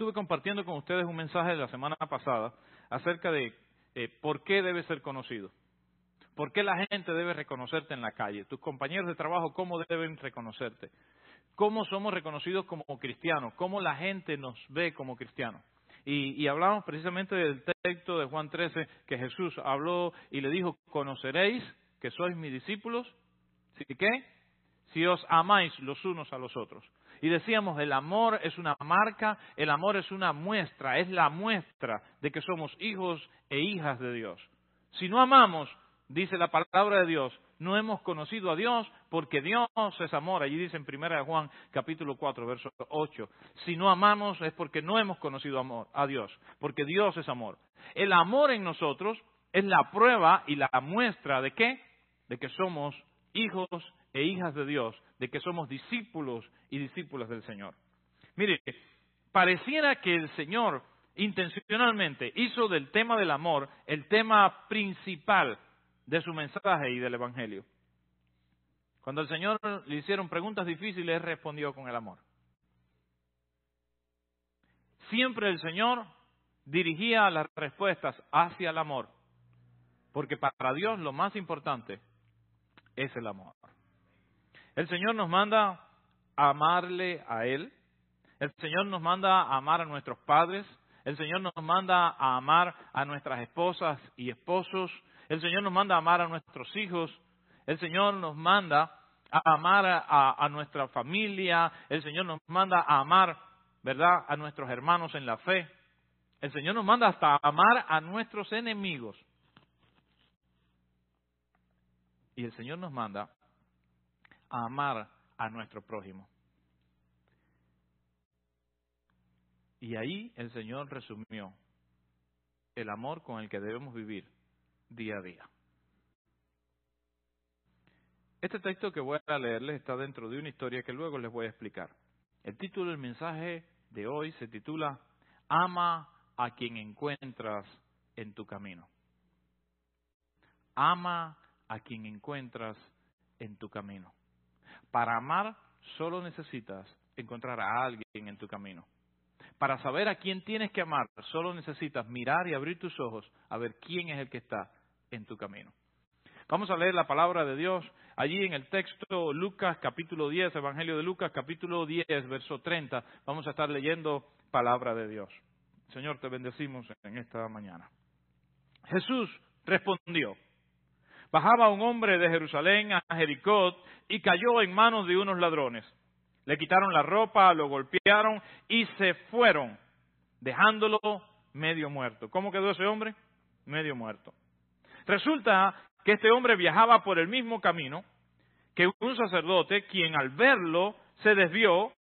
estuve compartiendo con ustedes un mensaje de la semana pasada acerca de eh, por qué debe ser conocido. ¿Por qué la gente debe reconocerte en la calle? Tus compañeros de trabajo, ¿cómo deben reconocerte? ¿Cómo somos reconocidos como cristianos? ¿Cómo la gente nos ve como cristianos? Y, hablamos precisamente del texto de Juan 13 que Jesús habló y le dijo, conoceréis que sois mis discípulos, ¿sí qué? Si os amáis los unos a los otros. Y decíamos, el amor es una marca, el amor es una muestra, es la muestra de que somos hijos e hijas de Dios. Si no amamos, dice la palabra de Dios, no hemos conocido a Dios porque Dios es amor. Allí dice en 1 Juan capítulo 4, verso 8. Si no amamos es porque no hemos conocido amor, a Dios, porque Dios es amor. El amor en nosotros es la prueba y la muestra de qué? De que somos hijos e hijas de Dios, de que somos discípulos y discípulas del Señor. Mire, pareciera que el Señor intencionalmente hizo del tema del amor el tema principal de su mensaje y del Evangelio. Cuando el Señor le hicieron preguntas difíciles, respondió con el amor. Siempre el Señor dirigía las respuestas hacia el amor, porque para Dios lo más importante es el amor. El Señor nos manda a amarle a Él, el Señor nos manda a amar a nuestros padres, el Señor nos manda a amar a nuestras esposas y esposos, el Señor nos manda a amar a nuestros hijos, el Señor nos manda a amar a, nuestra familia, el Señor nos manda a amar, ¿verdad?, a nuestros hermanos en la fe. El Señor nos manda hasta amar a nuestros enemigos. Y el Señor nos manda a amar a nuestro prójimo. Y ahí el Señor resumió el amor con el que debemos vivir día a día. Este texto que voy a leerles está dentro de una historia que luego les voy a explicar. El título del mensaje de hoy se titula Ama a quien encuentras en tu camino. Ama a quien encuentras en tu camino. Para amar solo necesitas encontrar a alguien en tu camino. Para saber a quién tienes que amar, solo necesitas mirar y abrir tus ojos a ver quién es el que está en tu camino. Vamos a leer la palabra de Dios allí en el texto Lucas capítulo 10, Evangelio de Lucas capítulo 10, verso 30. Vamos a estar leyendo palabra de Dios. Señor, te bendecimos en esta mañana. Jesús respondió, bajaba un hombre de Jerusalén a Jericó y cayó en manos de unos ladrones. Le quitaron la ropa, lo golpearon y se fueron, dejándolo medio muerto. ¿Cómo quedó ese hombre? Medio muerto. Resulta que este hombre viajaba por el mismo camino que un sacerdote, quien al verlo se desvió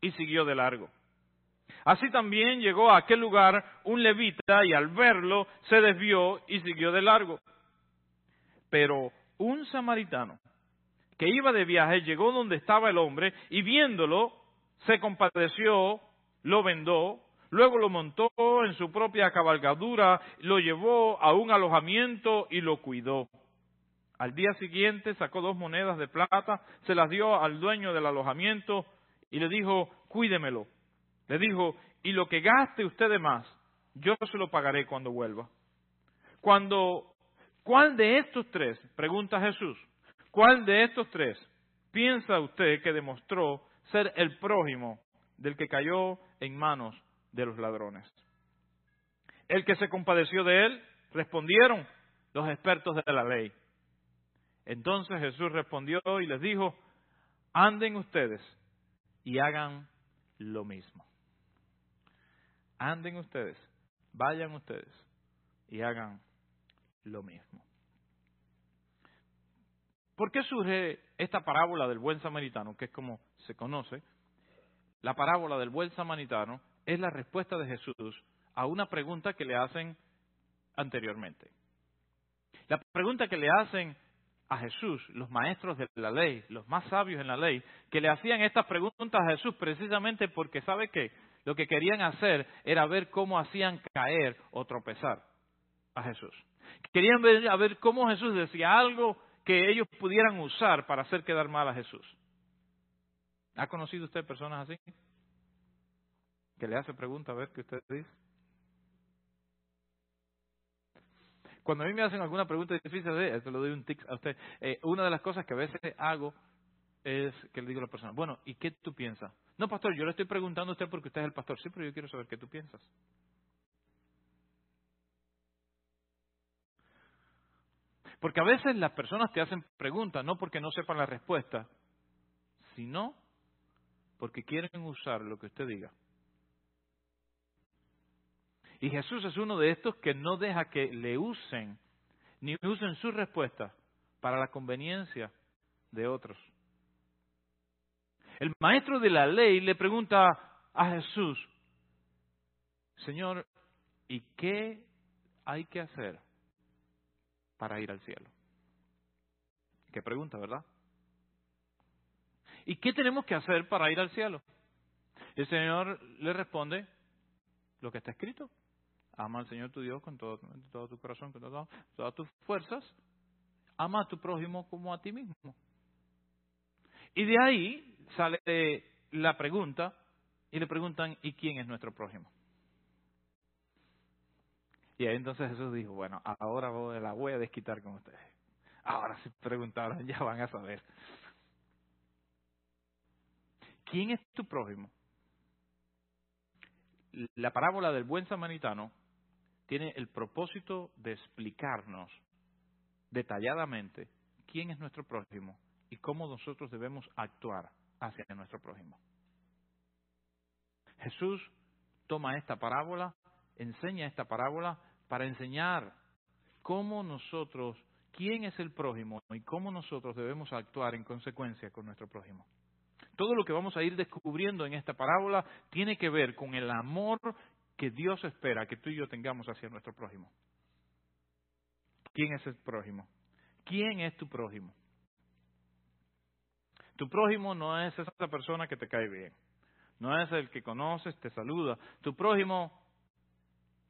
y siguió de largo. Así también llegó a aquel lugar un levita y al verlo se desvió y siguió de largo. Pero un samaritano que iba de viaje llegó donde estaba el hombre y viéndolo se compadeció, lo vendó Luego lo montó en su propia cabalgadura, lo llevó a un alojamiento y lo cuidó. Al día siguiente sacó dos monedas de plata, se las dio al dueño del alojamiento y le dijo, cuídemelo. Le dijo, y lo que gaste usted de más, yo se lo pagaré cuando vuelva. Cuando, ¿cuál de estos tres, pregunta Jesús, cuál de estos tres piensa usted que demostró ser el prójimo del que cayó en manos de los ladrones. El que se compadeció de él, respondieron los expertos de la ley. Entonces Jesús respondió y les dijo, anden ustedes y hagan lo mismo. Anden ustedes, vayan ustedes y hagan lo mismo. ¿Por qué surge esta parábola del buen samaritano, que es como se conoce? La parábola del buen samaritano es la respuesta de Jesús a una pregunta que le hacen anteriormente. La pregunta que le hacen a Jesús, los maestros de la ley, los más sabios en la ley, que le hacían estas preguntas a Jesús precisamente porque sabe que lo que querían hacer era ver cómo hacían caer o tropezar a Jesús. Querían ver, a ver cómo Jesús decía algo que ellos pudieran usar para hacer quedar mal a Jesús. ¿Ha conocido usted personas así? que le hace pregunta a ver qué usted dice. Cuando a mí me hacen alguna pregunta difícil, esto le doy un tic a usted. Eh, una de las cosas que a veces hago es que le digo a la persona, bueno, ¿y qué tú piensas? No, pastor, yo le estoy preguntando a usted porque usted es el pastor. Sí, yo quiero saber qué tú piensas. Porque a veces las personas te hacen preguntas no porque no sepan la respuesta, sino porque quieren usar lo que usted diga. Y Jesús es uno de estos que no deja que le usen, ni usen su respuesta para la conveniencia de otros. El maestro de la ley le pregunta a Jesús, Señor, ¿y qué hay que hacer para ir al cielo? Qué pregunta, ¿verdad? ¿Y qué tenemos que hacer para ir al cielo? El Señor le responde lo que está escrito. Ama al Señor tu Dios con todo, tu corazón, con todas tus fuerzas. Ama a tu prójimo como a ti mismo. Y de ahí sale la pregunta y le preguntan, ¿y quién es nuestro prójimo? Y ahí entonces Jesús dijo, bueno, ahora la voy a desquitar con ustedes. Ahora si preguntaron, ya van a saber. ¿Quién es tu prójimo? La parábola del buen samaritano tiene el propósito de explicarnos detalladamente quién es nuestro prójimo y cómo nosotros debemos actuar hacia nuestro prójimo. Jesús toma esta parábola, enseña esta parábola para enseñar cómo nosotros, quién es el prójimo y cómo nosotros debemos actuar en consecuencia con nuestro prójimo. Todo lo que vamos a ir descubriendo en esta parábola tiene que ver con el amor que Dios espera que tú y yo tengamos hacia nuestro prójimo. ¿Quién es el prójimo? ¿Quién es tu prójimo? Tu prójimo no es esa persona que te cae bien, no es el que conoces, te saluda. Tu prójimo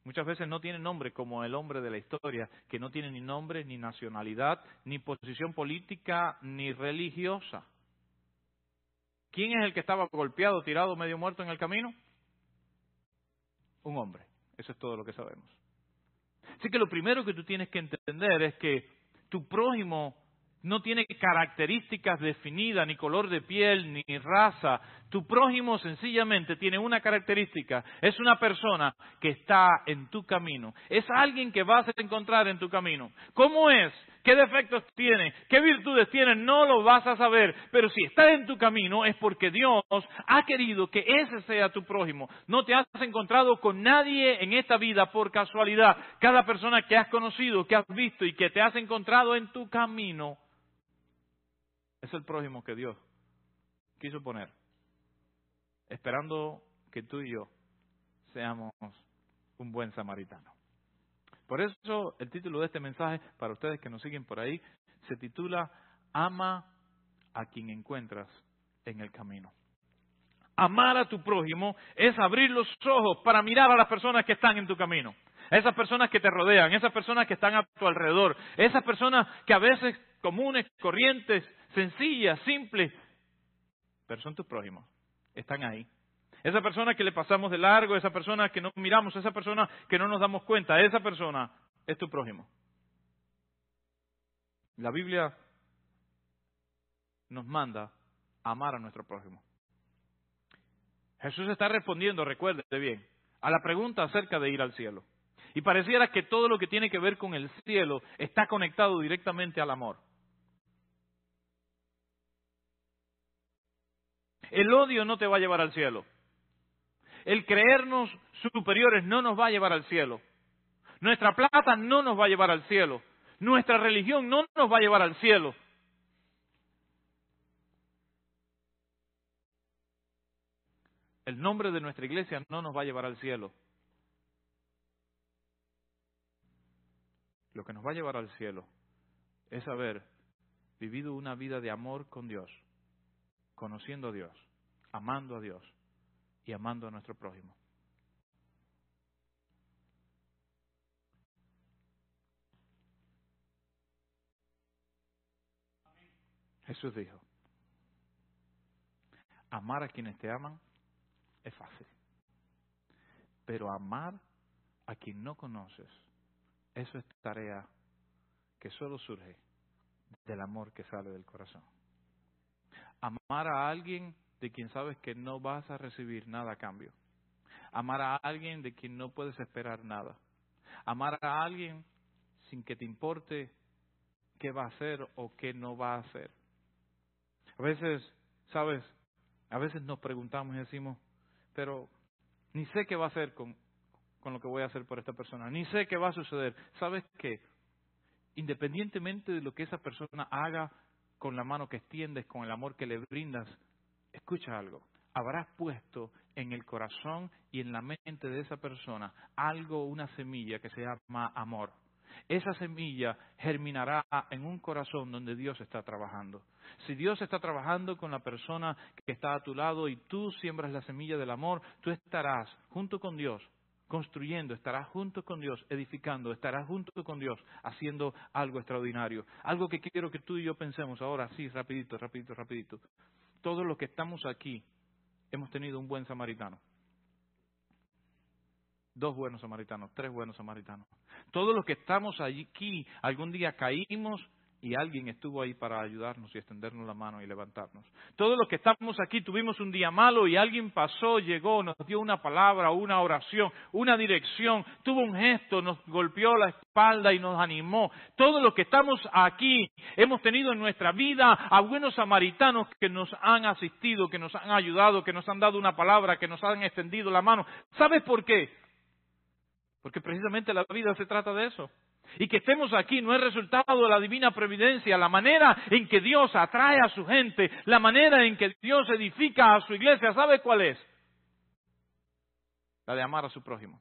muchas veces no tiene nombre como el hombre de la historia, que no tiene ni nombre, ni nacionalidad, ni posición política, ni religiosa. ¿Quién es el que estaba golpeado, tirado, medio muerto en el camino? Un hombre. Eso es todo lo que sabemos. Así que lo primero que tú tienes que entender es que tu prójimo no tiene características definidas, ni color de piel, ni raza. Tu prójimo sencillamente tiene una característica. Es una persona que está en tu camino. Es alguien que vas a encontrar en tu camino. ¿Cómo es? ¿Qué defectos tiene? ¿Qué virtudes tiene? No lo vas a saber. Pero si está en tu camino es porque Dios ha querido que ese sea tu prójimo. No te has encontrado con nadie en esta vida por casualidad. Cada persona que has conocido, que has visto y que te has encontrado en tu camino es el prójimo que Dios quiso poner, esperando que tú y yo seamos un buen samaritano. Por eso el título de este mensaje, para ustedes que nos siguen por ahí, se titula Ama a quien encuentras en el camino. Amar a tu prójimo es abrir los ojos para mirar a las personas que están en tu camino, esas personas que te rodean, esas personas que están a tu alrededor, esas personas que a veces comunes, corrientes, sencillas, simples, pero son tus prójimos, están ahí. Esa persona que le pasamos de largo, esa persona que no miramos, esa persona que no nos damos cuenta, esa persona es tu prójimo. La Biblia nos manda amar a nuestro prójimo. Jesús está respondiendo, recuerde bien, a la pregunta acerca de ir al cielo. Y pareciera que todo lo que tiene que ver con el cielo está conectado directamente al amor. El odio no te va a llevar al cielo. El creernos superiores no nos va a llevar al cielo. Nuestra plata no nos va a llevar al cielo. Nuestra religión no nos va a llevar al cielo. El nombre de nuestra iglesia no nos va a llevar al cielo. Lo que nos va a llevar al cielo es haber vivido una vida de amor con Dios conociendo a Dios, amando a Dios y amando a nuestro prójimo. Jesús dijo, amar a quienes te aman es fácil. Pero amar a quien no conoces, eso es tarea que solo surge del amor que sale del corazón. Amar a alguien de quien sabes que no vas a recibir nada a cambio. Amar a alguien de quien no puedes esperar nada. Amar a alguien sin que te importe qué va a hacer o qué no va a hacer. A veces, sabes, a veces nos preguntamos y decimos, pero ni sé qué va a hacer con, con lo que voy a hacer por esta persona, ni sé qué va a suceder. ¿Sabes qué? Independientemente de lo que esa persona haga con la mano que extiendes, con el amor que le brindas, escucha algo, habrás puesto en el corazón y en la mente de esa persona algo, una semilla que se llama amor esa semilla germinará en un corazón donde Dios está trabajando. Si Dios está trabajando con la persona que está a tu lado y tú siembras la semilla del amor, tú estarás junto con Dios construyendo, estarás junto con Dios, edificando, estarás junto con Dios, haciendo algo extraordinario. Algo que quiero que tú y yo pensemos ahora, sí, rapidito, rapidito, rapidito. Todos los que estamos aquí hemos tenido un buen samaritano dos buenos samaritanos, tres buenos samaritanos. Todos los que estamos aquí algún día caímos y alguien estuvo ahí para ayudarnos y extendernos la mano y levantarnos. Todos los que estamos aquí tuvimos un día malo y alguien pasó, llegó, nos dio una palabra, una oración, una dirección, tuvo un gesto, nos golpeó la espalda y nos animó. Todos los que estamos aquí hemos tenido en nuestra vida a buenos samaritanos que nos han asistido, que nos han ayudado, que nos han dado una palabra, que nos han extendido la mano. ¿Sabes por qué? Porque precisamente la vida se trata de eso. Y que estemos aquí no es resultado de la divina providencia, la manera en que Dios atrae a su gente, la manera en que Dios edifica a su iglesia, ¿sabe cuál es? La de amar a su prójimo.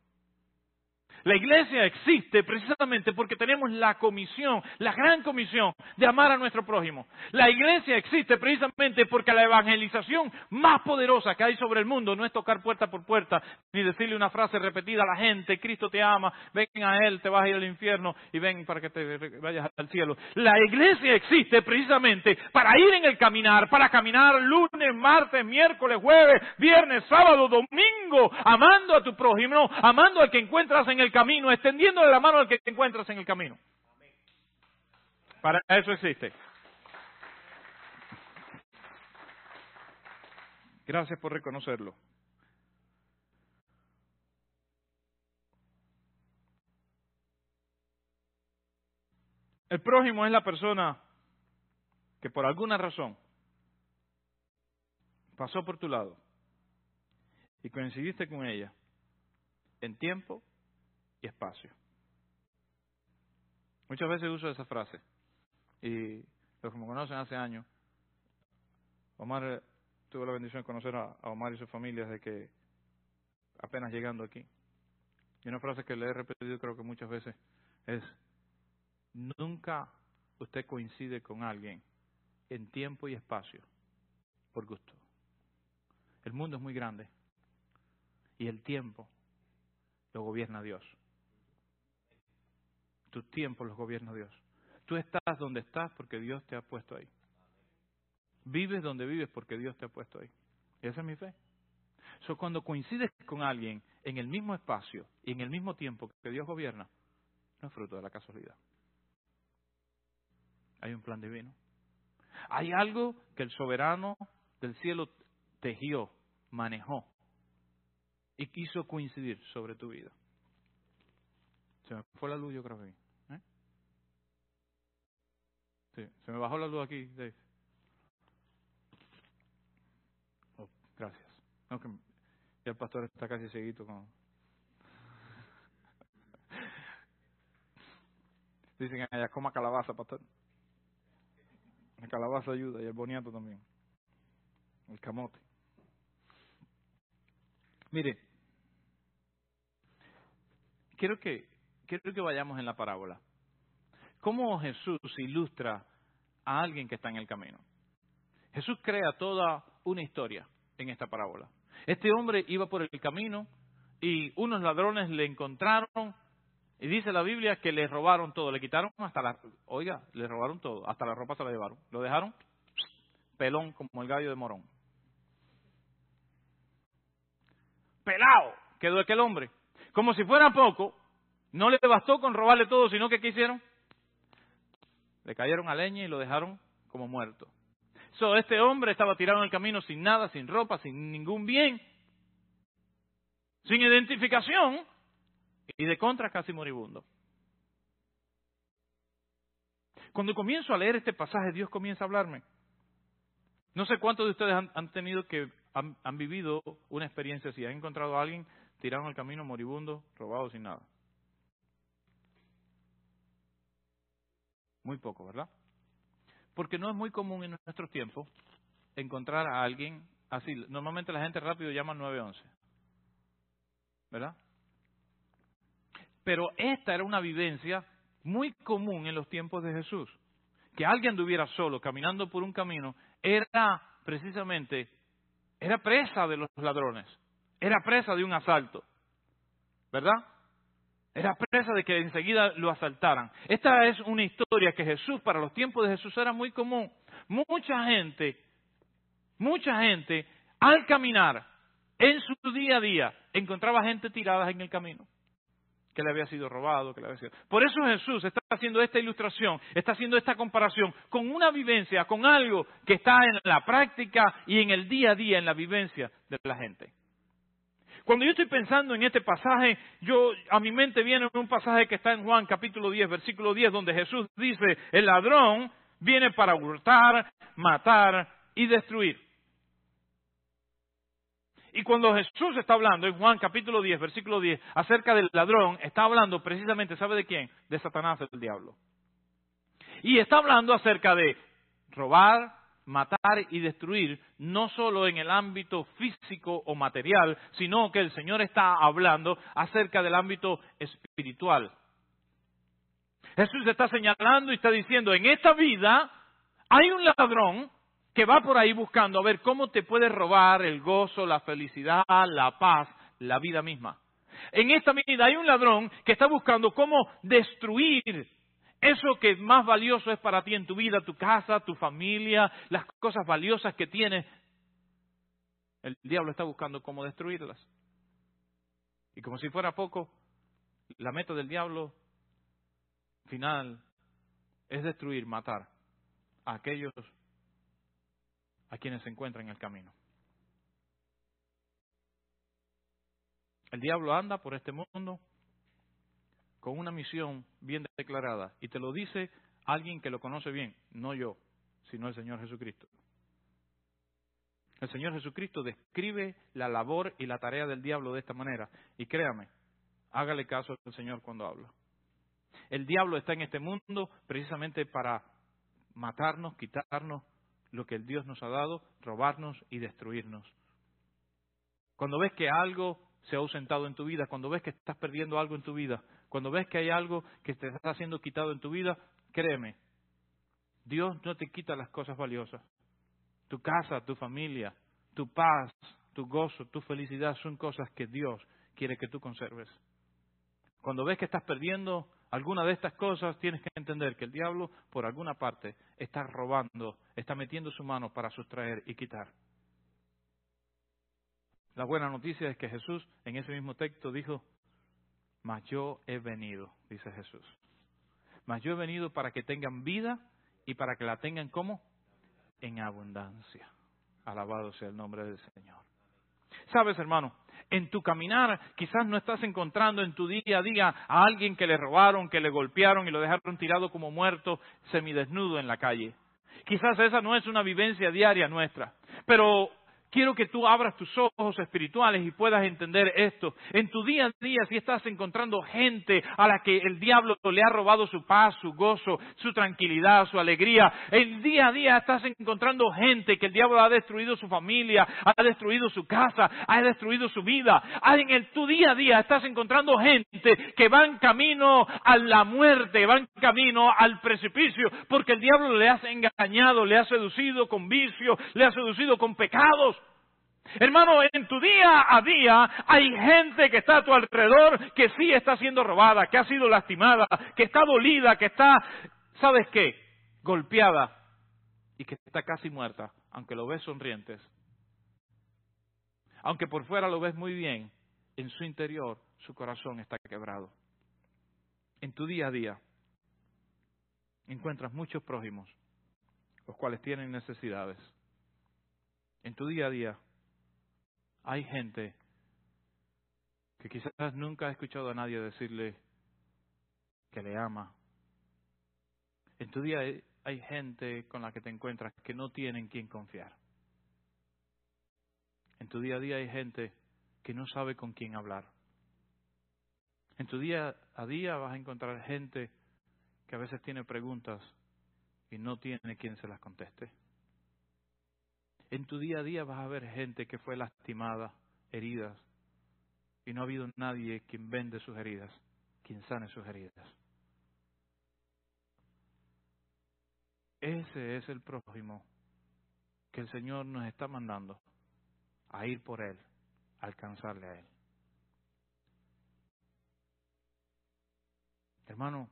La iglesia existe precisamente porque tenemos la comisión, la gran comisión de amar a nuestro prójimo. La iglesia existe precisamente porque la evangelización más poderosa que hay sobre el mundo no es tocar puerta por puerta ni decirle una frase repetida a la gente, Cristo te ama, ven a Él, te vas a ir al infierno y ven para que te vayas al cielo. La iglesia existe precisamente para ir en el caminar, para caminar lunes, martes, miércoles, jueves, viernes, sábado, domingo, amando a tu prójimo, amando al que encuentras en el camino, extendiéndole la mano al que te encuentras en el camino. Para eso existe. Gracias por reconocerlo. El prójimo es la persona que por alguna razón pasó por tu lado y coincidiste con ella en tiempo y espacio. Muchas veces uso esa frase y los que me conocen hace años, Omar eh, tuvo la bendición de conocer a, Omar y su familia desde que apenas llegando aquí. Y una frase que le he repetido creo que muchas veces es, nunca usted coincide con alguien en tiempo y espacio por gusto. El mundo es muy grande y el tiempo lo gobierna Dios. Tus tiempos los gobierna Dios. Tú estás donde estás porque Dios te ha puesto ahí. Vives donde vives porque Dios te ha puesto ahí. Esa es mi fe. So, cuando coincides con alguien en el mismo espacio y en el mismo tiempo que Dios gobierna, no es fruto de la casualidad. Hay un plan divino. Hay algo que el soberano del cielo tejió, manejó y quiso coincidir sobre tu vida. Se me fue la luz, yo creo que. Sí, se me bajó la luz aquí, Dave. Oh, gracias. No, ya el pastor está casi seguido con. Dicen allá, coma calabaza, pastor. La calabaza ayuda y el boniato también. El camote. Mire, quiero que quiero que vayamos en la parábola. ¿Cómo Jesús ilustra a alguien que está en el camino? Jesús crea toda una historia en esta parábola. Este hombre iba por el camino y unos ladrones le encontraron y dice la Biblia que le robaron todo, le quitaron hasta la, oiga, le robaron todo, hasta la ropa se la llevaron, lo dejaron pelón como el gallo de Morón. Pelado, quedó aquel hombre. Como si fuera poco, no le bastó con robarle todo, sino que ¿qué hicieron? Le cayeron a leña y lo dejaron como muerto. So, este hombre estaba tirado en el camino sin nada, sin ropa, sin ningún bien, sin identificación y de contra casi moribundo. Cuando comienzo a leer este pasaje, Dios comienza a hablarme. No sé cuántos de ustedes han, tenido que, han, han, vivido una experiencia así, han encontrado a alguien tirado en el camino moribundo, robado sin nada. Muy poco, ¿verdad? Porque no es muy común en nuestros tiempos encontrar a alguien así. Normalmente la gente rápido llama 911. ¿Verdad? Pero esta era una vivencia muy común en los tiempos de Jesús. Que alguien anduviera solo caminando por un camino era precisamente, era presa de los ladrones, era presa de un asalto. ¿Verdad? Era presa de que enseguida lo asaltaran. Esta es una historia que Jesús, para los tiempos de Jesús, era muy común. Mucha gente, mucha gente, al caminar en su día a día, encontraba gente tirada en el camino que le había sido robado, que le había sido... Por eso Jesús está haciendo esta ilustración, está haciendo esta comparación con una vivencia, con algo que está en la práctica y en el día a día, en la vivencia de la gente. Cuando yo estoy pensando en este pasaje, yo a mi mente viene un pasaje que está en Juan capítulo 10, versículo 10, donde Jesús dice, el ladrón viene para hurtar, matar y destruir. Y cuando Jesús está hablando en Juan capítulo 10, versículo 10, acerca del ladrón, está hablando precisamente, ¿sabe de quién? De Satanás, el diablo. Y está hablando acerca de robar, matar y destruir, no solo en el ámbito físico o material, sino que el Señor está hablando acerca del ámbito espiritual. Jesús está señalando y está diciendo, en esta vida hay un ladrón que va por ahí buscando a ver cómo te puede robar el gozo, la felicidad, la paz, la vida misma. En esta vida hay un ladrón que está buscando cómo destruir eso que más valioso es para ti en tu vida, tu casa, tu familia, las cosas valiosas que tienes, el diablo está buscando cómo destruirlas. Y como si fuera poco, la meta del diablo final es destruir, matar a aquellos a quienes se encuentran en el camino. El diablo anda por este mundo con una misión bien declarada. Y te lo dice alguien que lo conoce bien, no yo, sino el Señor Jesucristo. El Señor Jesucristo describe la labor y la tarea del diablo de esta manera. Y créame, hágale caso al Señor cuando habla. El diablo está en este mundo precisamente para matarnos, quitarnos lo que el Dios nos ha dado, robarnos y destruirnos. Cuando ves que algo se ha ausentado en tu vida, cuando ves que estás perdiendo algo en tu vida, cuando ves que hay algo que te está siendo quitado en tu vida, créeme, Dios no te quita las cosas valiosas. Tu casa, tu familia, tu paz, tu gozo, tu felicidad son cosas que Dios quiere que tú conserves. Cuando ves que estás perdiendo alguna de estas cosas, tienes que entender que el diablo, por alguna parte, está robando, está metiendo su mano para sustraer y quitar. La buena noticia es que Jesús en ese mismo texto dijo, mas yo he venido, dice Jesús. Mas yo he venido para que tengan vida y para que la tengan como en abundancia. Alabado sea el nombre del Señor. Sabes, hermano, en tu caminar quizás no estás encontrando en tu día a día a alguien que le robaron, que le golpearon y lo dejaron tirado como muerto, semidesnudo en la calle. Quizás esa no es una vivencia diaria nuestra, pero Quiero que tú abras tus ojos espirituales y puedas entender esto. En tu día a día, si estás encontrando gente a la que el diablo le ha robado su paz, su gozo, su tranquilidad, su alegría, el día a día estás encontrando gente que el diablo ha destruido su familia, ha destruido su casa, ha destruido su vida. En el, tu día a día estás encontrando gente que va en camino a la muerte, va en camino al precipicio, porque el diablo le ha engañado, le ha seducido con vicio, le ha seducido con pecados. Hermano, en tu día a día hay gente que está a tu alrededor que sí está siendo robada, que ha sido lastimada, que está dolida, que está, ¿sabes qué? Golpeada y que está casi muerta, aunque lo ves sonrientes. Aunque por fuera lo ves muy bien, en su interior su corazón está quebrado. En tu día a día encuentras muchos prójimos, los cuales tienen necesidades. En tu día a día hay gente que quizás nunca ha escuchado a nadie decirle que le ama. En tu día hay gente con la que te encuentras que no tienen quien confiar. En tu día a día hay gente que no sabe con quién hablar. En tu día a día vas a encontrar gente que a veces tiene preguntas y no tiene quien se las conteste. En tu día a día vas a ver gente que fue lastimada, heridas, y no ha habido nadie quien vende sus heridas, quien sane sus heridas. Ese es el prójimo que el Señor nos está mandando a ir por Él, a alcanzarle a Él. Hermano,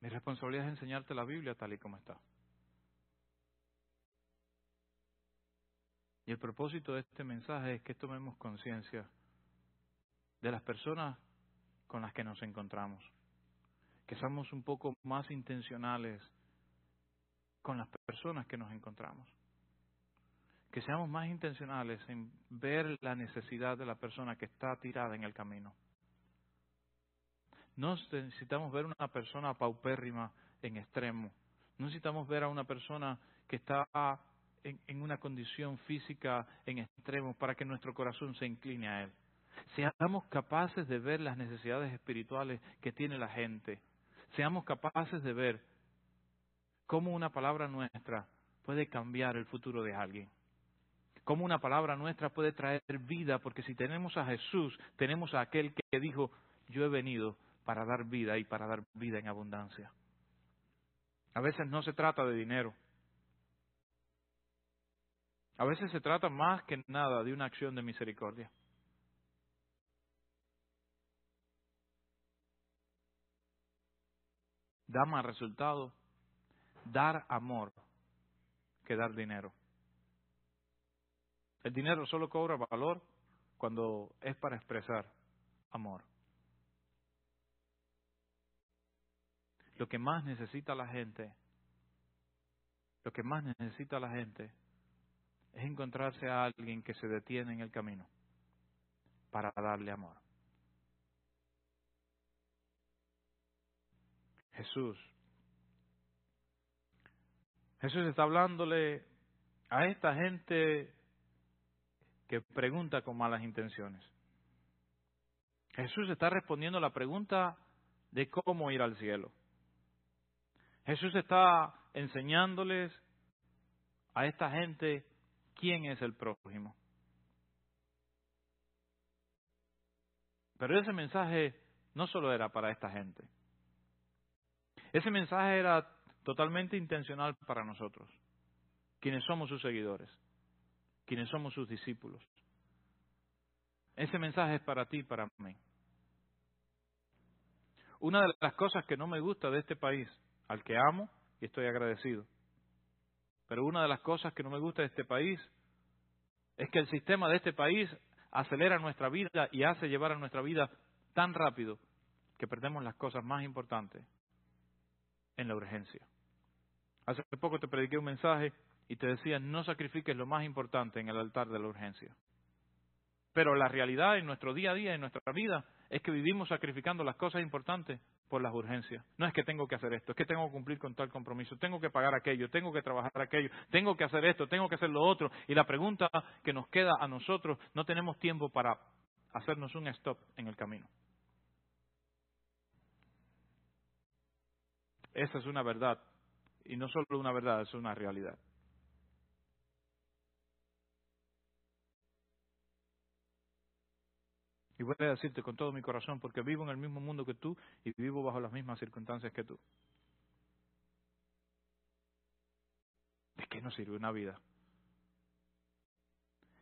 mi responsabilidad es enseñarte la Biblia tal y como está. Y el propósito de este mensaje es que tomemos conciencia de las personas con las que nos encontramos, que seamos un poco más intencionales con las personas que nos encontramos, que seamos más intencionales en ver la necesidad de la persona que está tirada en el camino. No necesitamos ver una persona paupérrima en extremo, no necesitamos ver a una persona que está en, una condición física en extremo para que nuestro corazón se incline a Él. Seamos capaces de ver las necesidades espirituales que tiene la gente. Seamos capaces de ver cómo una palabra nuestra puede cambiar el futuro de alguien. Cómo una palabra nuestra puede traer vida, porque si tenemos a Jesús, tenemos a aquel que dijo, yo he venido para dar vida y para dar vida en abundancia. A veces no se trata de dinero, a veces se trata más que nada de una acción de misericordia. Da más resultado dar amor que dar dinero. El dinero solo cobra valor cuando es para expresar amor. Lo que más necesita la gente, lo que más necesita la gente es encontrarse a alguien que se detiene en el camino para darle amor. Jesús. Jesús está hablándole a esta gente que pregunta con malas intenciones. Jesús está respondiendo la pregunta de cómo ir al cielo. Jesús está enseñándoles a esta gente quién es el prójimo. Pero ese mensaje no solo era para esta gente. Ese mensaje era totalmente intencional para nosotros, quienes somos sus seguidores, quienes somos sus discípulos. Ese mensaje es para ti y para mí. Una de las cosas que no me gusta de este país, al que amo y estoy agradecido, pero una de las cosas que no me gusta de este país es que el sistema de este país acelera nuestra vida y hace llevar a nuestra vida tan rápido que perdemos las cosas más importantes en la urgencia. Hace poco te prediqué un mensaje y te decía, no sacrifiques lo más importante en el altar de la urgencia. Pero la realidad en nuestro día a día, en nuestra vida, es que vivimos sacrificando las cosas importantes por las urgencias. No es que tengo que hacer esto, es que tengo que cumplir con tal compromiso, tengo que pagar aquello, tengo que trabajar aquello, tengo que hacer esto, tengo que hacer lo otro. Y la pregunta que nos queda a nosotros, no tenemos tiempo para hacernos un stop en el camino. Esa es una verdad. Y no solo una verdad, es una realidad. Y voy a decirte con todo mi corazón, porque vivo en el mismo mundo que tú y vivo bajo las mismas circunstancias que tú. ¿De qué nos sirve una vida?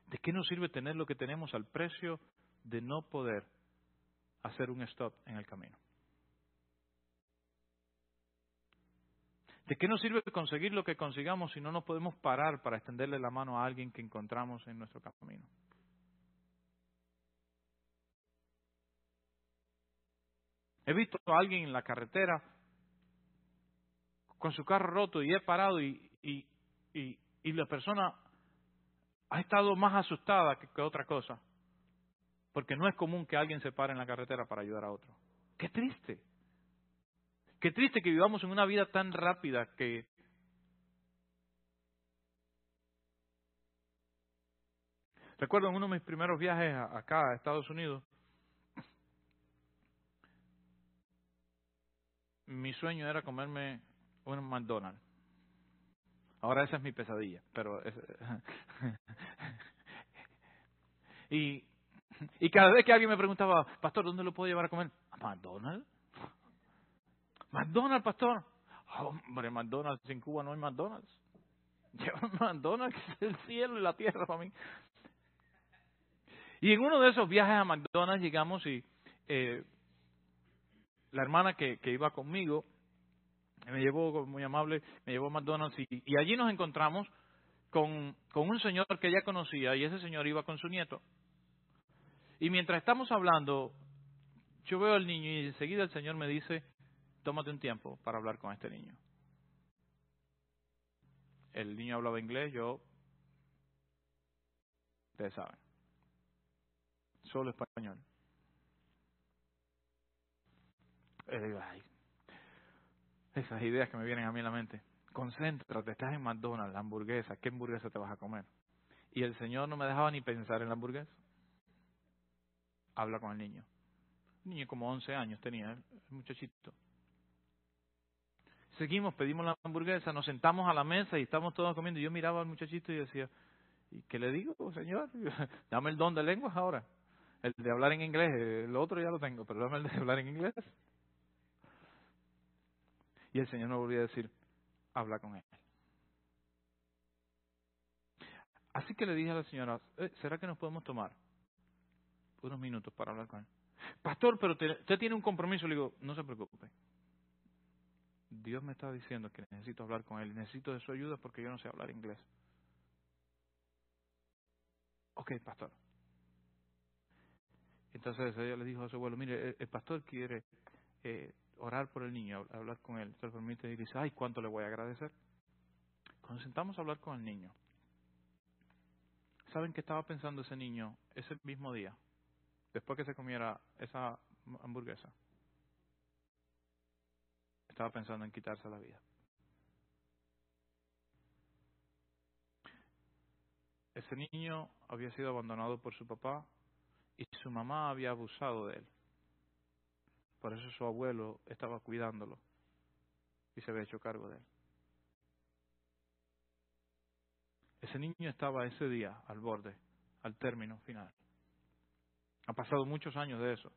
¿De qué nos sirve tener lo que tenemos al precio de no poder hacer un stop en el camino? ¿De qué nos sirve conseguir lo que consigamos si no nos podemos parar para extenderle la mano a alguien que encontramos en nuestro camino? He visto a alguien en la carretera con su carro roto y he parado y, y, y, la persona ha estado más asustada que, que otra cosa. Porque no es común que alguien se pare en la carretera para ayudar a otro. Qué triste. Qué triste que vivamos en una vida tan rápida que Recuerdo en uno de mis primeros viajes acá a Estados Unidos, mi sueño era comerme un McDonald's. Ahora esa es mi pesadilla, pero y y cada vez que alguien me preguntaba, pastor, ¿dónde lo puedo llevar a comer? ¿A McDonald's? McDonald's, pastor. hombre, McDonald's, en Cuba no hay McDonald's. Lleva McDonald's, que es el cielo y la tierra para mí. Y en uno de esos viajes a McDonald's llegamos y eh, la hermana que, iba conmigo me llevó, muy amable, me llevó a McDonald's y, allí nos encontramos con, con un señor que ella conocía y ese señor iba con su nieto. Y mientras estamos hablando, yo veo al niño y enseguida el Señor me dice, tómate un tiempo para hablar con este niño. El niño hablaba inglés, yo, ustedes saben, solo español. Ay, esas ideas que me vienen a mí en la mente. Concéntrate, estás en McDonald's, la hamburguesa, ¿qué hamburguesa te vas a comer? Y el Señor no me dejaba ni pensar en la hamburguesa. Habla con el niño. Un niño como 11 años tenía, el muchachito. Seguimos, pedimos la hamburguesa, nos sentamos a la mesa y estamos todos comiendo. Yo miraba al muchachito y decía, ¿y qué le digo, señor? Dame el don de lenguas ahora. El de hablar en inglés, el otro ya lo tengo, pero dame el de hablar en inglés. Y el Señor me volvió a decir, habla con él. Así que le dije a la señora, eh, ¿será que nos podemos tomar unos minutos para hablar con él? Pastor, pero usted tiene un compromiso. Le digo, no se preocupe. Dios me está diciendo que necesito hablar con él, necesito de su ayuda porque yo no sé hablar inglés. Ok, pastor. Entonces ella le dijo a su abuelo, mire, el, pastor quiere eh, orar por el niño, hablar con él. Se lo permite y dice, ay, ¿cuánto le voy a agradecer? Cuando sentamos a hablar con el niño, ¿saben qué estaba pensando ese niño ese mismo día? Después que se comiera esa hamburguesa. Estaba pensando en quitarse la vida. Ese niño había sido abandonado por su papá y su mamá había abusado de él. Por eso su abuelo estaba cuidándolo y se había hecho cargo de él. Ese niño estaba ese día al borde, al término final. Ha pasado muchos años de eso.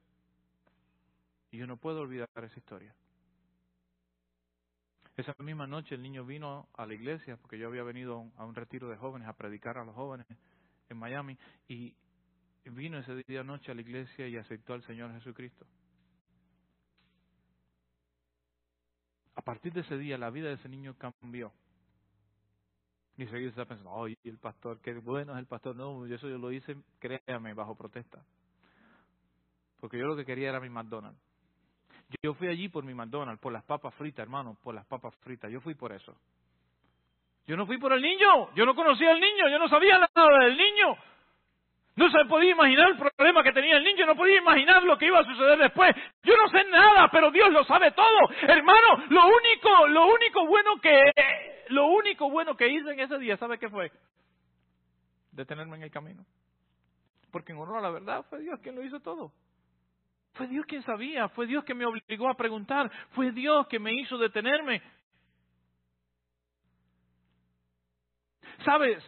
Y yo no puedo olvidar esa historia. Esa misma noche el niño vino a la iglesia, porque yo había venido a un retiro de jóvenes, a predicar a los jóvenes en Miami, y vino ese día noche a la iglesia y aceptó al Señor Jesucristo. Partir de ese día la vida de ese niño cambió. Y seguir está pensando, ay, el pastor, qué bueno es el pastor. No, eso yo lo hice, créame, bajo protesta. Porque yo lo que quería era mi McDonald's. Yo fui allí por mi McDonald's, por las papas fritas, hermano, por las papas fritas. Yo fui por eso. Yo no fui por el niño. Yo no conocía al niño. Yo no sabía nada del niño. No se podía imaginar el problema que tenía el niño, no podía imaginar lo que iba a suceder después. Yo no sé nada, pero Dios lo sabe todo. Hermano, lo único, lo único bueno que, lo único bueno que hice en ese día, ¿sabe qué fue? Detenerme en el camino. Porque en honor a la verdad fue Dios quien lo hizo todo. Fue Dios quien sabía, fue Dios que me obligó a preguntar, fue Dios que me hizo detenerme. ¿Sabes?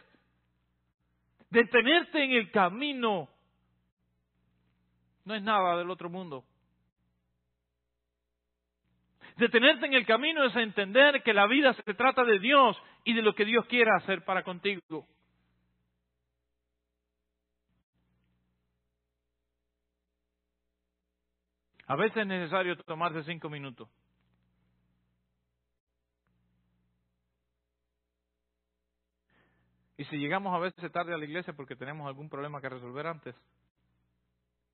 Detenerte en el camino no es nada del otro mundo. Detenerte en el camino es entender que la vida se trata de Dios y de lo que Dios quiera hacer para contigo. A veces es necesario tomarse cinco minutos Y si llegamos a veces tarde a la iglesia porque tenemos algún problema que resolver antes,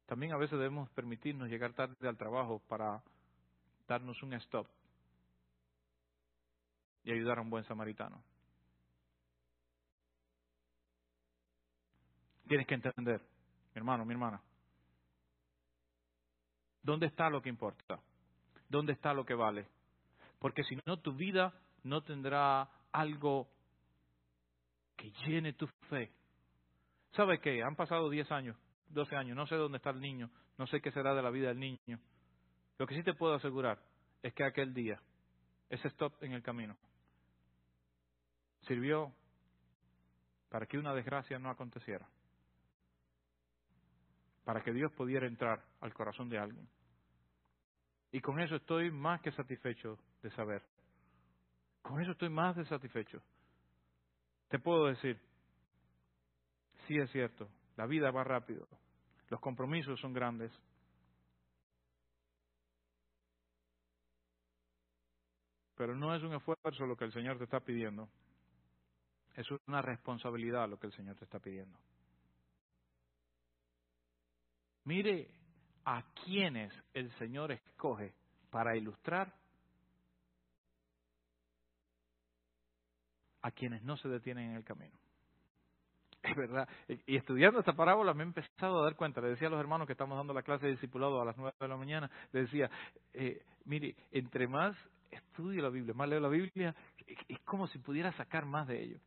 también a veces debemos permitirnos llegar tarde al trabajo para darnos un stop y ayudar a un buen samaritano. Tienes que entender, mi hermano, mi hermana, ¿dónde está lo que importa? ¿Dónde está lo que vale? Porque si no, tu vida no tendrá algo que llene tu fe. ¿Sabe qué? Han pasado 10 años, 12 años, no sé dónde está el niño, no sé qué será de la vida del niño. Lo que sí te puedo asegurar es que aquel día, ese stop en el camino, sirvió para que una desgracia no aconteciera para que Dios pudiera entrar al corazón de alguien. Y con eso estoy más que satisfecho de saber. Con eso estoy más que satisfecho. Te puedo decir, sí es cierto, la vida va rápido, los compromisos son grandes. Pero no es un esfuerzo lo que el Señor te está pidiendo, es una responsabilidad lo que el Señor te está pidiendo. Mire a quienes el Señor escoge para ilustrar a quienes no se detienen en el camino. Es verdad. Y estudiando esta parábola me he empezado a dar cuenta. Le decía a los hermanos que estamos dando la clase de discipulado a las nueve de la mañana, le decía, eh, mire, entre más estudio la Biblia, más leo la Biblia, es como si pudiera sacar más de ello.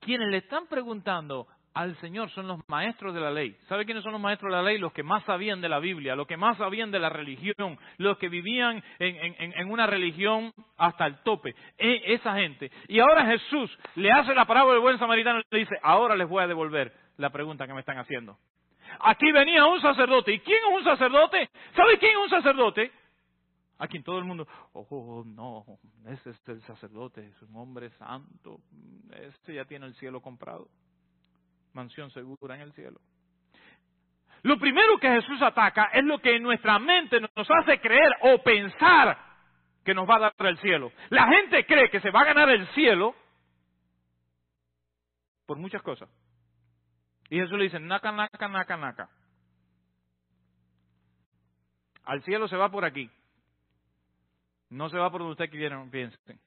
Quienes le están preguntando al Señor son los maestros de la ley. ¿Sabe quiénes son los maestros de la ley? Los que más sabían de la Biblia, los que más sabían de la religión, los que vivían en, una religión hasta el tope. E, esa gente. Y ahora Jesús le hace la parábola del buen samaritano y le dice, ahora les voy a devolver la pregunta que me están haciendo. Aquí venía un sacerdote. ¿Y quién es un sacerdote? ¿Sabe quién es un sacerdote? A quien todo el mundo, oh, no, ese es el sacerdote, es un hombre santo, este ya tiene el cielo comprado mansión segura en el cielo. Lo primero que Jesús ataca es lo que en nuestra mente nos hace creer o pensar que nos va a dar el cielo. La gente cree que se va a ganar el cielo por muchas cosas. Y Jesús le dice, naca, naca, naca, naca. Al cielo se va por aquí. No se va por donde usted quiera, piensen.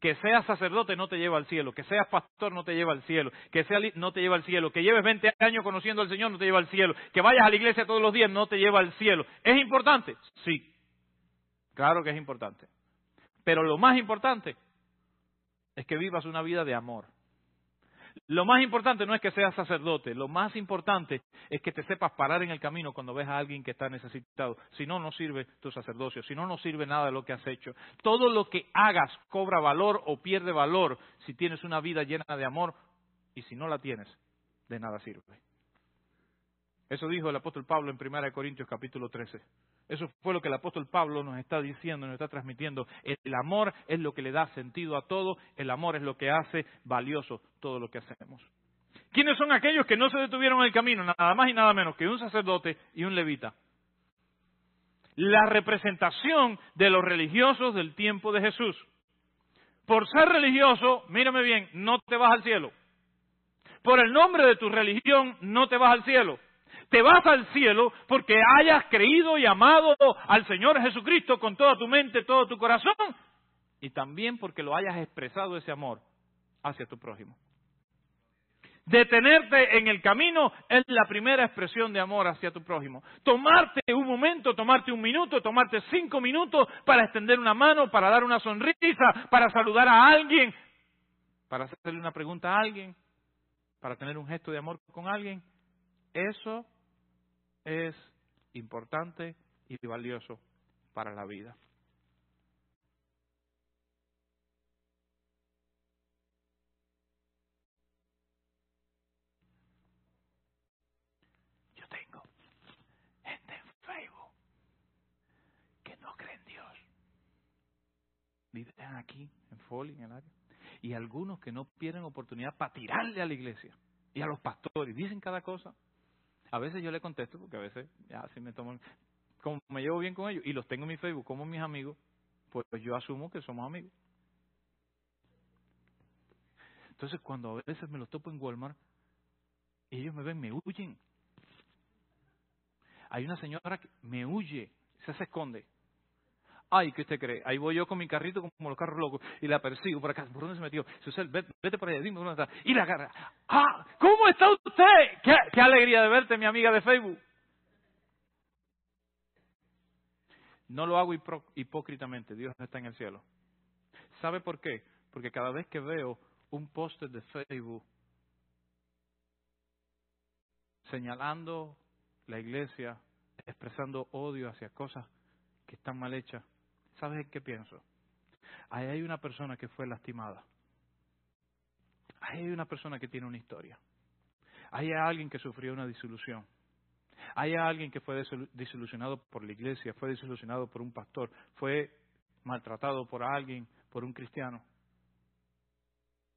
Que seas sacerdote no te lleva al cielo, que seas pastor no te lleva al cielo, que sea no te lleva al cielo, que lleves 20 años conociendo al Señor no te lleva al cielo, que vayas a la iglesia todos los días no te lleva al cielo. ¿Es importante? Sí. Claro que es importante. Pero lo más importante es que vivas una vida de amor. Lo más importante no es que seas sacerdote, lo más importante es que te sepas parar en el camino cuando ves a alguien que está necesitado. Si no, no sirve tu sacerdocio, si no, no sirve nada de lo que has hecho. Todo lo que hagas cobra valor o pierde valor si tienes una vida llena de amor y si no la tienes, de nada sirve. Eso dijo el apóstol Pablo en 1 Corintios capítulo 13. Eso fue lo que el apóstol Pablo nos está diciendo, nos está transmitiendo. El amor es lo que le da sentido a todo, el amor es lo que hace valioso todo lo que hacemos. ¿Quiénes son aquellos que no se detuvieron en el camino? Nada más y nada menos que un sacerdote y un levita. La representación de los religiosos del tiempo de Jesús. Por ser religioso, mírame bien, no te vas al cielo. Por el nombre de tu religión, no te vas al cielo te vas al cielo porque hayas creído y amado al Señor Jesucristo con toda tu mente, todo tu corazón, y también porque lo hayas expresado ese amor hacia tu prójimo. Detenerte en el camino es la primera expresión de amor hacia tu prójimo. Tomarte un momento, tomarte un minuto, tomarte cinco minutos para extender una mano, para dar una sonrisa, para saludar a alguien, para hacerle una pregunta a alguien, para tener un gesto de amor con alguien. Eso es importante y valioso para la vida. Yo tengo gente en Facebook que no cree en Dios. Viven aquí, en Foley, en el área. Y algunos que no pierden oportunidad para tirarle a la iglesia y a los pastores. Dicen cada cosa. A veces yo le contesto porque a veces ya si me tomo, como me llevo bien con ellos y los tengo en mi Facebook como mis amigos, pues yo asumo que somos amigos. Entonces cuando a veces me los topo en Walmart, ellos me ven, me huyen. Hay una señora que me huye, se esconde. Ay, ¿qué usted cree? Ahí voy yo con mi carrito como los carros locos y la persigo por acá. ¿Por dónde se metió? Susel, vete, vete por allá, dime dónde está. Y la agarra. ¡Ah! ¿Cómo está usted? ¡Qué, qué alegría de verte, mi amiga de Facebook! No lo hago hipócritamente, Dios está en el cielo. ¿Sabe por qué? Porque cada vez que veo un póster de Facebook señalando la iglesia, expresando odio hacia cosas que están mal hechas, ¿sabes qué pienso? Ahí hay una persona que fue lastimada. Ahí hay una persona que tiene una historia. Ahí hay alguien que sufrió una disolución. Hay alguien que fue desilusionado por la iglesia, fue desilusionado por un pastor, fue maltratado por alguien, por un cristiano.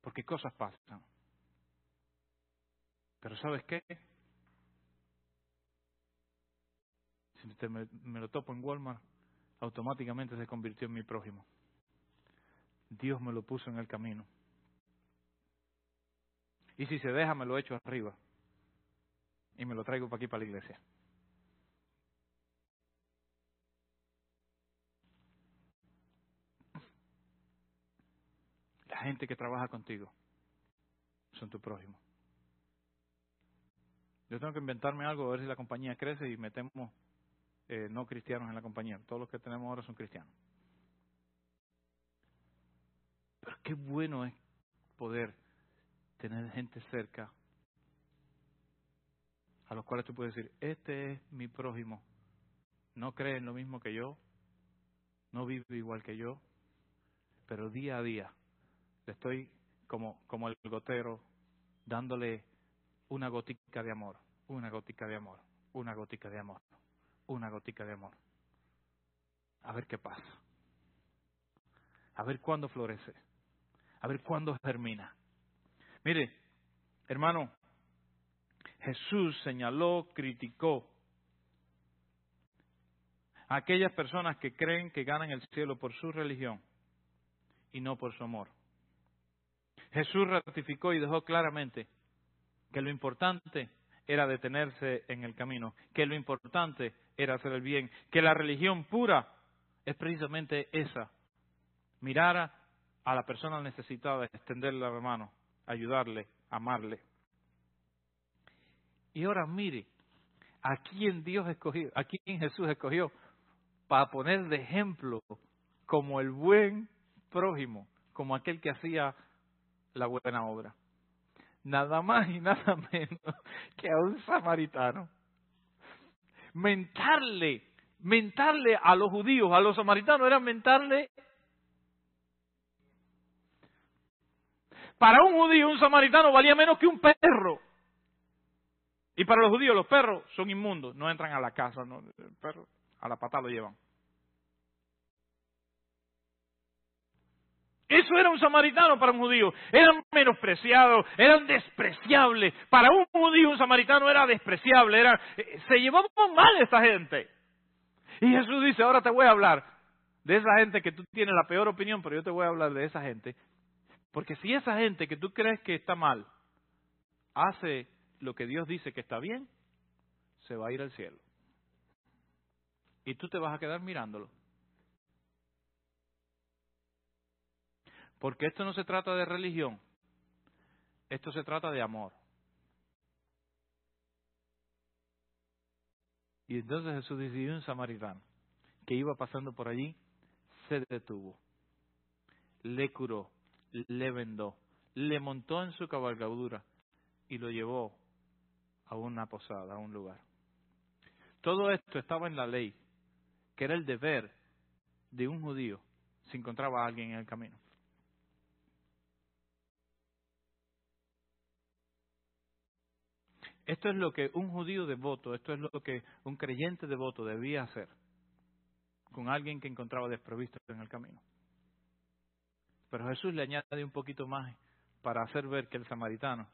Porque cosas pasan. Pero ¿sabes qué? Si me, me lo topo en Walmart, automáticamente se convirtió en mi prójimo. Dios me lo puso en el camino. Y si se deja, me lo echo arriba. Y me lo traigo para aquí, para la iglesia. La gente que trabaja contigo son tu prójimo. Yo tengo que inventarme algo, a ver si la compañía crece y metemos eh, no cristianos en la compañía. Todos los que tenemos ahora son cristianos. Pero qué bueno es poder tener gente cerca a los cuales tú puedes decir, este es mi prójimo, no cree en lo mismo que yo, no vive igual que yo, pero día a día le estoy como, como el gotero dándole una gotica de amor, una gotica de amor, una gotica de amor una gotica de amor. A ver qué pasa. A ver cuándo florece. A ver cuándo termina. Mire, hermano, Jesús señaló, criticó a aquellas personas que creen que ganan el cielo por su religión y no por su amor. Jesús ratificó y dejó claramente que lo importante era detenerse en el camino, que lo importante era hacer el bien, que la religión pura es precisamente esa, mirar a la persona necesitada, extenderle la mano, ayudarle, amarle. Y ahora mire, a quién Dios escogió, a quién Jesús escogió para poner de ejemplo como el buen prójimo, como aquel que hacía la buena obra nada más y nada menos que a un samaritano. Mentarle, mentarle a los judíos, a los samaritanos, era mentarle. Para un judío, un samaritano valía menos que un perro. Y para los judíos, los perros son inmundos, no entran a la casa, no, el perro a la pata lo llevan. Eso era un samaritano para un judío. Eran menospreciados, eran despreciables. Para un judío un samaritano era despreciable. Eh, se llevaba mal esta gente. Y Jesús dice, ahora te voy a hablar de esa gente que tú tienes la peor opinión, pero yo te voy a hablar de esa gente. Porque si esa gente que tú crees que está mal hace lo que Dios dice que está bien, se va a ir al cielo. Y tú te vas a quedar mirándolo. Porque esto no se trata de religión, esto se trata de amor. Y entonces Jesús decidió un samaritano que iba pasando por allí, se detuvo, le curó, le vendó, le montó en su cabalgadura y lo llevó a una posada, a un lugar. Todo esto estaba en la ley, que era el deber de un judío si encontraba a alguien en el camino. Esto es lo que un judío devoto, esto es lo que un creyente devoto debía hacer con alguien que encontraba desprovisto en el camino. Pero Jesús le añade un poquito más para hacer ver que el samaritano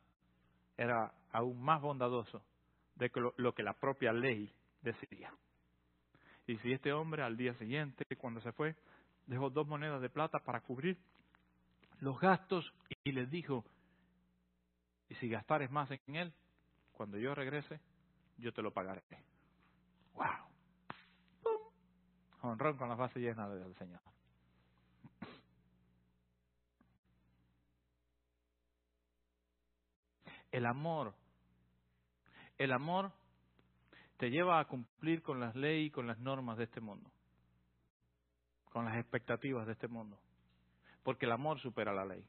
era aún más bondadoso de lo que la propia ley decidía. Y si este hombre al día siguiente, cuando se fue, dejó dos monedas de plata para cubrir los gastos y les dijo, Y si gastares más en Él, cuando yo regrese, yo te lo pagaré. ¡Wow! ¡Pum! Honrón con la fase llena del Señor. El amor. El amor te lleva a cumplir con las leyes y con las normas de este mundo. Con las expectativas de este mundo. Porque el amor supera la ley.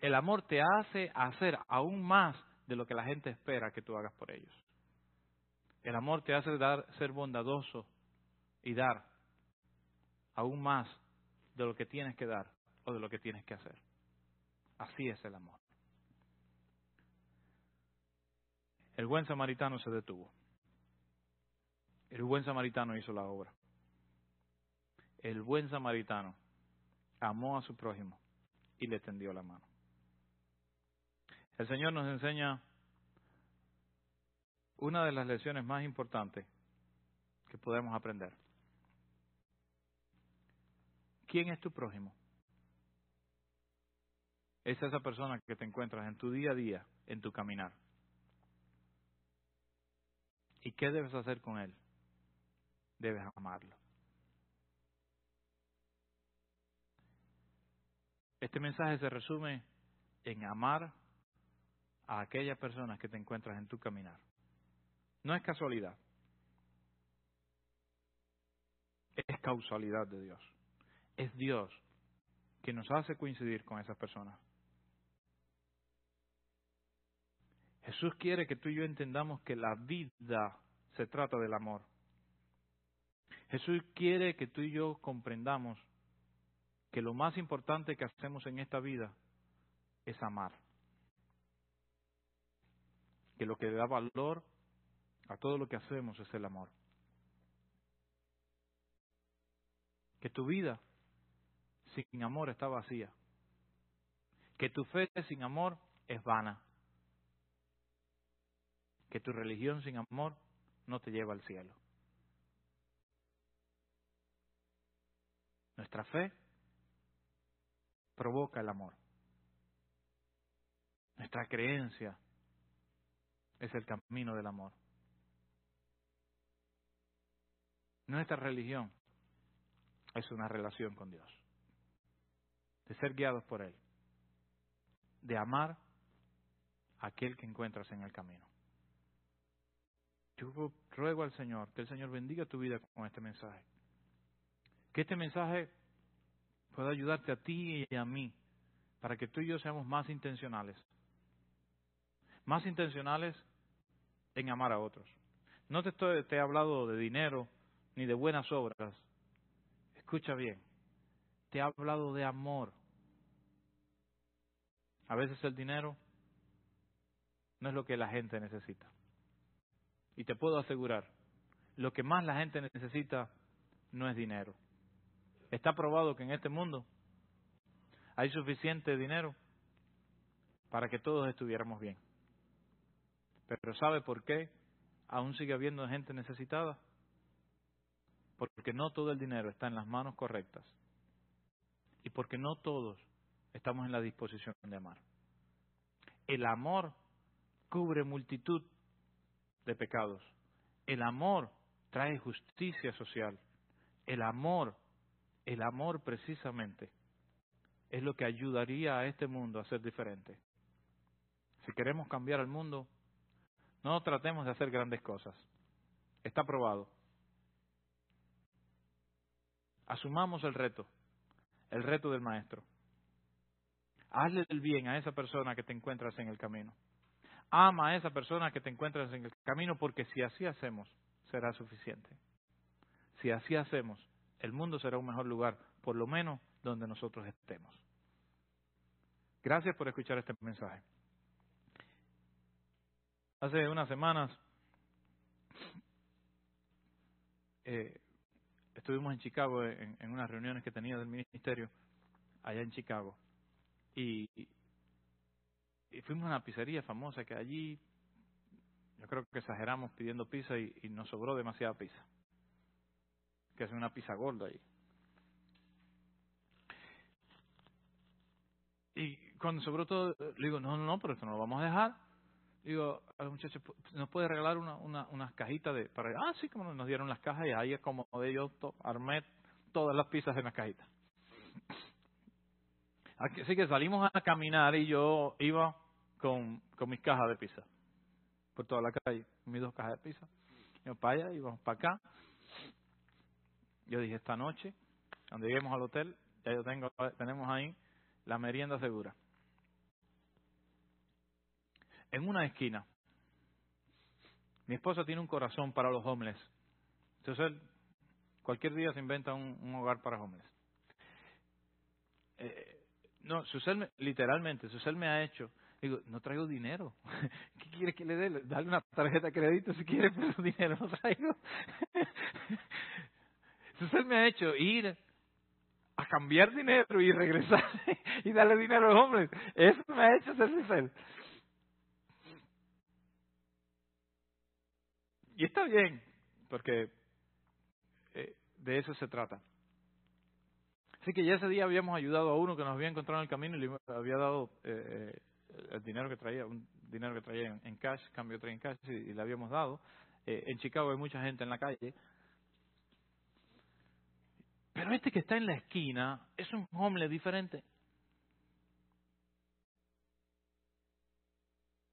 El amor te hace hacer aún más de lo que la gente espera que tú hagas por ellos. El amor te hace dar, ser bondadoso y dar aún más de lo que tienes que dar o de lo que tienes que hacer. Así es el amor. El buen samaritano se detuvo. El buen samaritano hizo la obra. El buen samaritano amó a su prójimo y le tendió la mano. El Señor nos enseña una de las lecciones más importantes que podemos aprender. ¿Quién es tu prójimo? Es esa persona que te encuentras en tu día a día, en tu caminar. ¿Y qué debes hacer con él? Debes amarlo. Este mensaje se resume en amar a aquellas personas que te encuentras en tu caminar. No es casualidad. Es causalidad de Dios. Es Dios que nos hace coincidir con esas personas. Jesús quiere que tú y yo entendamos que la vida se trata del amor. Jesús quiere que tú y yo comprendamos que lo más importante que hacemos en esta vida es amar que lo que da valor a todo lo que hacemos es el amor. Que tu vida sin amor está vacía. Que tu fe sin amor es vana. Que tu religión sin amor no te lleva al cielo. Nuestra fe provoca el amor. Nuestra creencia es el camino del amor. Nuestra religión es una relación con Dios, de ser guiados por Él, de amar a aquel que encuentras en el camino. Yo ruego al Señor que el Señor bendiga tu vida con este mensaje. Que este mensaje pueda ayudarte a ti y a mí para que tú y yo seamos más intencionales. Más intencionales en amar a otros. No te, estoy, te he hablado de dinero ni de buenas obras. Escucha bien, te he hablado de amor. A veces el dinero no es lo que la gente necesita. Y te puedo asegurar, lo que más la gente necesita no es dinero. Está probado que en este mundo hay suficiente dinero para que todos estuviéramos bien. Pero ¿sabe por qué aún sigue habiendo gente necesitada? Porque no todo el dinero está en las manos correctas. Y porque no todos estamos en la disposición de amar. El amor cubre multitud de pecados. El amor trae justicia social. El amor, el amor precisamente, es lo que ayudaría a este mundo a ser diferente. Si queremos cambiar el mundo, no tratemos de hacer grandes cosas. Está probado. Asumamos el reto, el reto del maestro. Hazle el bien a esa persona que te encuentras en el camino. Ama a esa persona que te encuentras en el camino porque si así hacemos, será suficiente. Si así hacemos, el mundo será un mejor lugar, por lo menos donde nosotros estemos. Gracias por escuchar este mensaje. Hace unas semanas eh, estuvimos en Chicago en, unas reuniones que tenía del ministerio allá en Chicago y, fuimos a una pizzería famosa que allí yo creo que exageramos pidiendo pizza y, y nos sobró demasiada pizza que es una pizza gorda ahí y cuando sobre todo le digo, no, no, no, pero esto no lo vamos a dejar. Digo, a los muchachos, ¿nos puede regalar una, una, unas cajitas de, para, ah, sí, como nos dieron las cajas y ahí acomodé yo, to, armé todas las pizzas en las cajitas. Así que salimos a caminar y yo iba con, con mis cajas de pizza por toda la calle, mis dos cajas de pizza. Yo para allá, íbamos para acá. Yo dije, esta noche, cuando lleguemos al hotel, ya yo tengo, tenemos ahí la merienda segura. En una esquina, mi esposa tiene un corazón para los homeless. Entonces, cualquier día se inventa un, hogar para homeless. Eh, no, Susel, literalmente, Susel me ha hecho Digo, no traigo dinero. ¿Qué quiere que le dé? Dale una tarjeta de crédito si quiere, pero dinero no traigo. Entonces me ha hecho ir a cambiar dinero y regresar y darle dinero a los hombres. Eso me ha hecho ser sincero. Y está bien, porque eh, de eso se trata. Así que ya ese día habíamos ayudado a uno que nos había encontrado en el camino y le había dado eh, eh el dinero que traía, un dinero que traía en, cash, cambio traía en cash y, le habíamos dado. Eh, en Chicago hay mucha gente en la calle. Pero este que está en la esquina es un homeless diferente.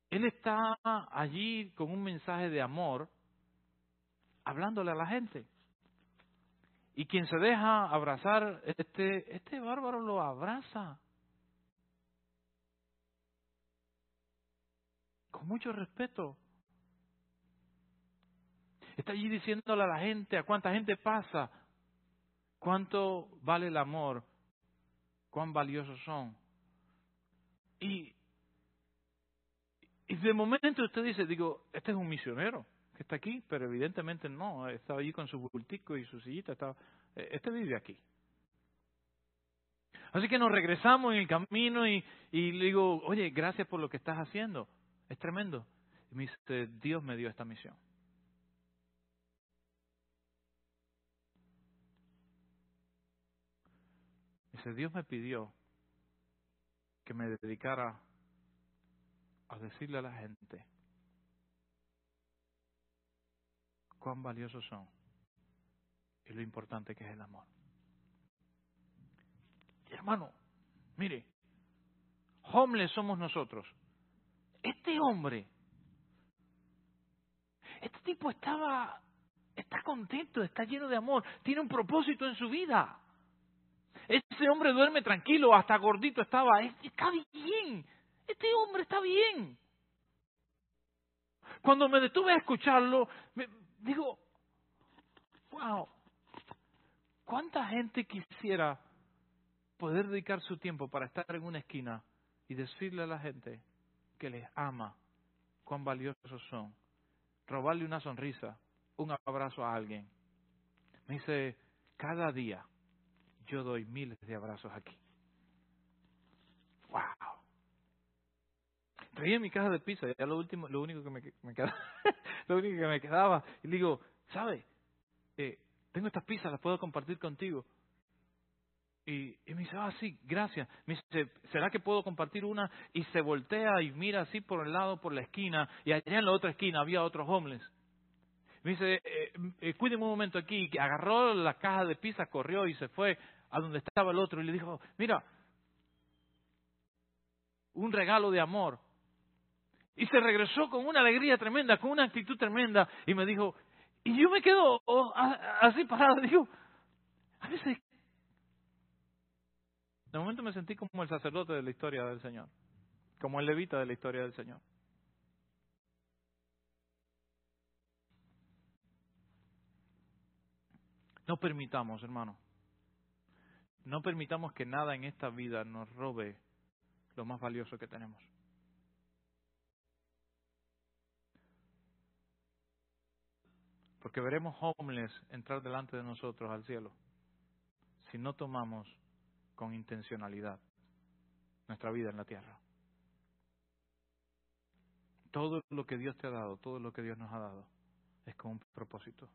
Él está allí con un mensaje de amor, hablándole a la gente. Y quien se deja abrazar, este, este bárbaro lo abraza. con mucho respeto. Está allí diciéndole a la gente, a cuánta gente pasa, cuánto vale el amor, cuán valiosos son. Y, y de momento usted dice, digo, este es un misionero está aquí, pero evidentemente no, estaba allí con su bultico y su sillita, estaba, eh, este vive aquí. Así que nos regresamos en el camino y, y le digo, oye, gracias por lo que estás haciendo. Es tremendo. Y me dice, Dios me dio esta misión. Dice, Dios me pidió que me dedicara a decirle a la gente cuán valiosos son y lo importante que es el amor. Y hermano, mire, homeless somos nosotros este hombre, este tipo estaba, está contento, está lleno de amor, tiene un propósito en su vida. Ese hombre duerme tranquilo, hasta gordito estaba, está bien, este hombre está bien. Cuando me detuve a escucharlo, digo, wow, ¿cuánta gente quisiera poder dedicar su tiempo para estar en una esquina y decirle a la gente, que les ama, cuán valiosos son. Robarle una sonrisa, un abrazo a alguien. Me dice, cada día yo doy miles de abrazos aquí. ¡Wow! Traía mi caja de pizza, ya lo último, lo único que me, quedaba, lo único que me quedaba, y le digo, ¿sabe? Eh, tengo estas pizzas, las puedo compartir contigo. Y, me dice, ah, sí, gracias. Me dice, ¿será que puedo compartir una? Y se voltea y mira así por el lado, por la esquina, y allá en la otra esquina había otros homeless. Me dice, eh, eh, cuídeme un momento aquí. Agarró la caja de pizza, corrió y se fue a donde estaba el otro y le dijo, mira, un regalo de amor. Y se regresó con una alegría tremenda, con una actitud tremenda, y me dijo, y yo me quedo oh, así parado, digo, a veces de momento me sentí como el sacerdote de la historia del Señor, como el levita de la historia del Señor. No permitamos, hermano, no permitamos que nada en esta vida nos robe lo más valioso que tenemos. Porque veremos homeless entrar delante de nosotros al cielo si no tomamos con intencionalidad nuestra vida en la tierra. Todo lo que Dios te ha dado, todo lo que Dios nos ha dado, es con un propósito.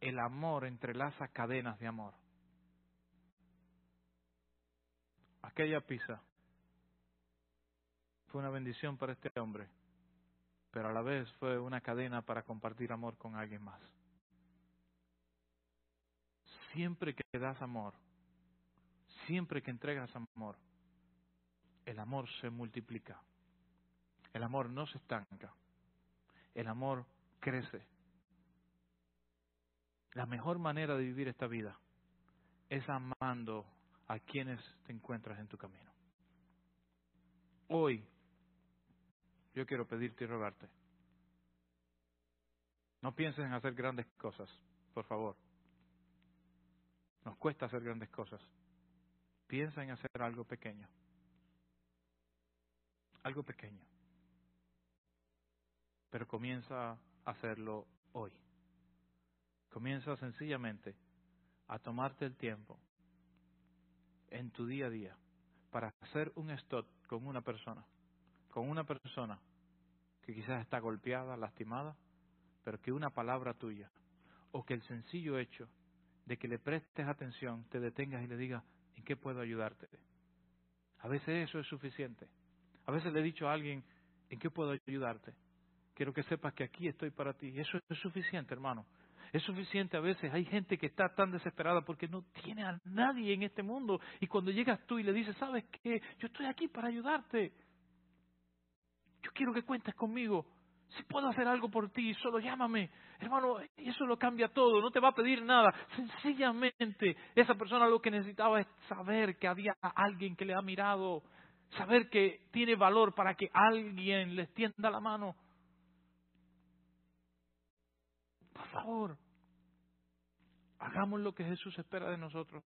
El amor entrelaza cadenas de amor. Aquella pizza fue una bendición para este hombre, pero a la vez fue una cadena para compartir amor con alguien más. Siempre que das amor, siempre que entregas amor, el amor se multiplica. El amor no se estanca. El amor crece. La mejor manera de vivir esta vida es amando a quienes te encuentras en tu camino. Hoy yo quiero pedirte y rogarte. No pienses en hacer grandes cosas, por favor. Nos cuesta hacer grandes cosas. Piensa en hacer algo pequeño. Algo pequeño. Pero comienza a hacerlo hoy. Comienza sencillamente a tomarte el tiempo en tu día a día para hacer un stop con una persona, con una persona que quizás está golpeada, lastimada, pero que una palabra tuya o que el sencillo hecho de que le prestes atención, te detengas y le digas, ¿en qué puedo ayudarte? A veces eso es suficiente. A veces le he dicho a alguien, ¿en qué puedo ayudarte? Quiero que sepas que aquí estoy para ti. Eso es suficiente, hermano. Es suficiente a veces. Hay gente que está tan desesperada porque no tiene a nadie en este mundo. Y cuando llegas tú y le dices, ¿sabes qué? Yo estoy aquí para ayudarte. Yo quiero que cuentes conmigo. Si puedo hacer algo por ti, solo llámame. Hermano, eso lo cambia todo. No te va a pedir nada. Sencillamente, esa persona lo que necesitaba es saber que había alguien que le ha mirado. Saber que tiene valor para que alguien le extienda la mano. Por favor, hagamos lo que Jesús espera de nosotros.